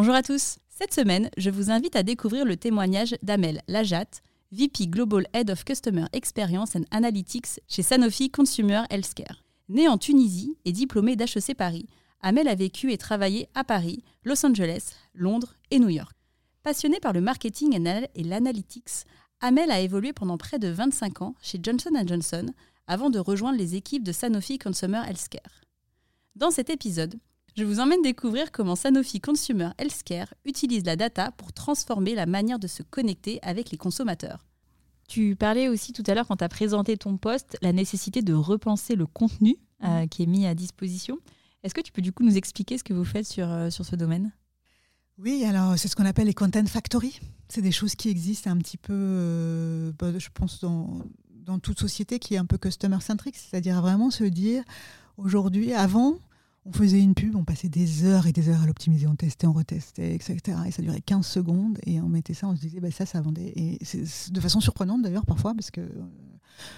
Bonjour à tous. Cette semaine, je vous invite à découvrir le témoignage d'Amel Lajat, VP Global Head of Customer Experience and Analytics chez Sanofi Consumer Healthcare. Née en Tunisie et diplômée d'HEC Paris, Amel a vécu et travaillé à Paris, Los Angeles, Londres et New York. Passionnée par le marketing et l'analytics, Amel a évolué pendant près de 25 ans chez Johnson Johnson avant de rejoindre les équipes de Sanofi Consumer Healthcare. Dans cet épisode, je vous emmène découvrir comment Sanofi Consumer Healthcare utilise la data pour transformer la manière de se connecter avec les consommateurs. Tu parlais aussi tout à l'heure quand tu as présenté ton poste, la nécessité de repenser le contenu euh, mhm. qui est mis à disposition. Est-ce que tu peux du coup nous expliquer ce que vous faites sur, euh, sur ce domaine? Oui, alors c'est ce qu'on appelle les content factory. C'est des choses qui existent un petit peu, euh, bah, je pense, dans, dans toute société qui est un peu customer centric, c'est-à-dire vraiment se dire aujourd'hui, avant, on faisait une pub, on passait des heures et des heures à l'optimiser, on testait, on retestait, etc. Et ça durait 15 secondes et on mettait ça, on se disait, bah, ça, ça vendait. Et c'est de façon surprenante d'ailleurs parfois, parce que euh,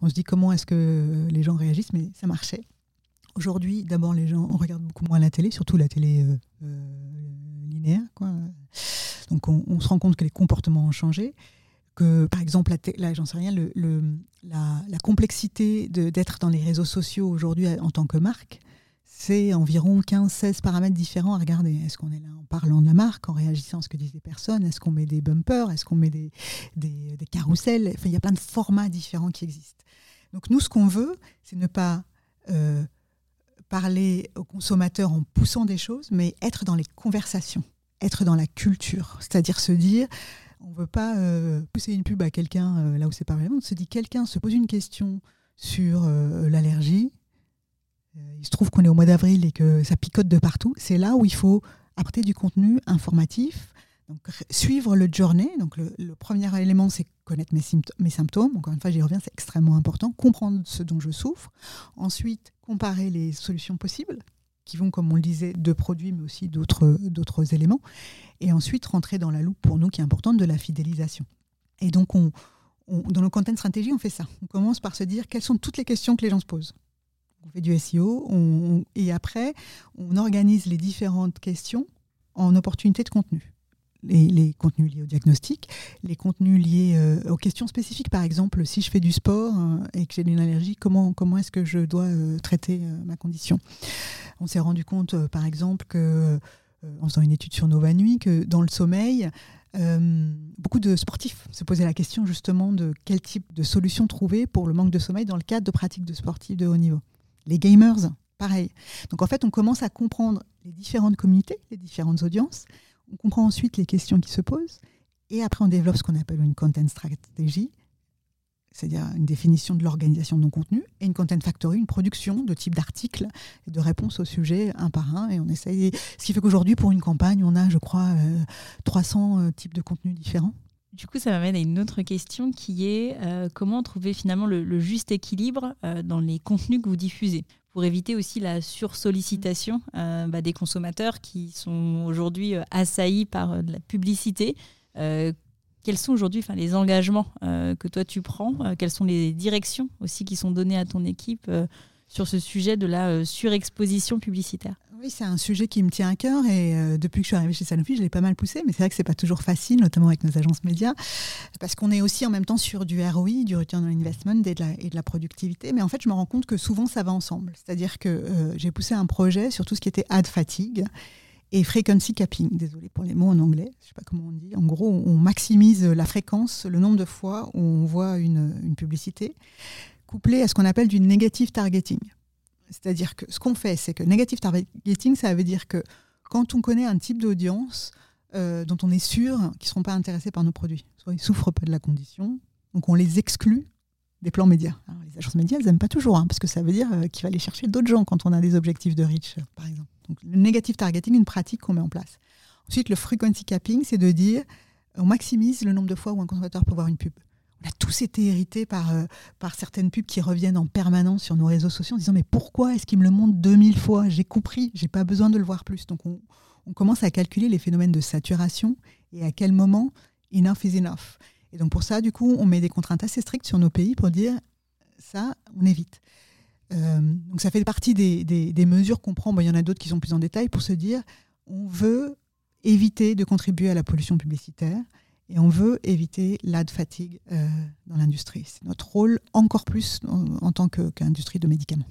on se dit comment est-ce que les gens réagissent, mais ça marchait. Aujourd'hui, d'abord, les gens, on regarde beaucoup moins la télé, surtout la télé euh, euh, linéaire. Quoi. Donc on, se rend compte que les comportements ont changé que, par exemple, là, j'en sais rien, le, la, la, complexité d'être dans les réseaux sociaux aujourd'hui en tant que marque, c'est environ 15-16 paramètres différents à regarder. Est-ce qu'on est là en parlant de la marque, en réagissant à ce que disent les personnes? Est-ce qu'on met des bumpers? Est-ce qu'on met des, des, carousels? Enfin, Il y a plein de formats différents qui existent. Donc nous, ce qu'on veut, c'est ne pas euh, parler aux consommateurs en poussant des choses, mais être dans les conversations, être dans la culture. C'est-à-dire se dire, on ne veut pas euh, pousser une pub à quelqu'un euh, là où c'est pas vraiment. On se dit, quelqu'un se pose une question sur l'allergie, il se trouve qu'on est au mois d'avril et que ça picote de partout, c'est là où il faut apporter du contenu informatif, donc, suivre le journée. Donc, le, premier élément, c'est connaître mes, mes, symptômes. Encore une fois, j'y reviens, c'est extrêmement important. Comprendre ce dont je souffre. Ensuite, comparer les solutions possibles, qui vont, comme on le disait, de produits, mais aussi d'autres éléments. Et ensuite, rentrer dans la loupe, pour nous, qui est importante, de la fidélisation. Et donc, on, dans nos content stratégie, on fait ça. On commence par se dire quelles sont toutes les questions que les gens se posent on fait du SEO, et après, on organise les différentes questions en opportunités de contenu. Les, contenus liés au diagnostic, les contenus liés euh, aux questions spécifiques. Par exemple, si je fais du sport euh, et que j'ai une allergie, comment, comment est-ce que je dois euh, traiter ma condition? On s'est rendu compte, par exemple, en faisant une étude sur Nova Nuit, que dans le sommeil, beaucoup de sportifs se posaient la question justement de quel type de solution trouver pour le manque de sommeil dans le cadre de pratiques de sportifs de haut niveau. Les gamers, pareil. Donc en fait, on commence à comprendre les différentes communautés, les différentes audiences. On comprend ensuite les questions qui se posent. Et après, on développe ce qu'on appelle une content strategy, c'est-à-dire une définition de l'organisation de nos contenus, et une content factory, une production de types d'articles et de réponses au sujet un par un. Et on essaye. Ce qui fait qu'aujourd'hui, pour une campagne, on a, je crois, 300 euh, euh, types de contenus différents. Du coup, ça m'amène à une autre question qui est euh, comment trouver finalement le, juste équilibre euh, dans les contenus que vous diffusez? Pour éviter aussi la sursollicitation euh, bah, des consommateurs qui sont aujourd'hui assaillis par de la publicité. quels sont aujourd'hui les engagements que toi tu prends? Quelles sont les directions aussi qui sont données à ton équipe sur ce sujet de la surexposition publicitaire? Oui, c'est un sujet qui me tient à cœur et euh, depuis que je suis arrivée chez Sanofi, je l'ai pas mal poussé, mais c'est vrai que c'est pas toujours facile, notamment avec nos agences médias, parce qu'on est aussi en même temps sur du ROI, du return on investment et de, la, productivité. Mais en fait, je me rends compte que souvent ça va ensemble. C'est-à-dire que euh, j'ai poussé un projet sur tout ce qui était ad fatigue et frequency capping. Désolé pour les mots en anglais, je sais pas comment on dit. En gros, on maximise la fréquence, le nombre de fois où on voit une, une publicité, couplé à ce qu'on appelle du negative targeting. C'est-à-dire que ce qu'on fait, c'est que negative targeting, ça veut dire que quand on connaît un type d'audience euh, dont on est sûr qu'ils ne seront pas intéressés par nos produits, soit ils souffrent pas de la condition, donc on les exclut des plans médias. les agences médias, elles n'aiment pas toujours, hein, parce que ça veut dire euh, qu'il va aller chercher d'autres gens quand on a des objectifs de reach, par exemple. Donc le negative targeting, une pratique qu'on met en place. Ensuite, le frequency capping, c'est de dire on maximise le nombre de fois où un consommateur peut voir une pub. On a tous été hérités par, euh, par certaines pubs qui reviennent en permanence sur nos réseaux sociaux en disant mais pourquoi est-ce qu'il me le montre 2000 fois? J'ai compris, j'ai pas besoin de le voir plus. Donc on, commence à calculer les phénomènes de saturation et à quel moment enough is enough. Et donc pour ça, du coup, on met des contraintes assez strictes sur nos pays pour dire ça, on évite. Euh, donc ça fait partie des, mesures qu'on prend. il y en a d'autres qui sont plus en détail pour se dire on veut éviter de contribuer à la pollution publicitaire et on veut éviter l'ad fatigue euh, dans l'industrie. C'est notre rôle encore plus en, tant qu'industrie de médicaments.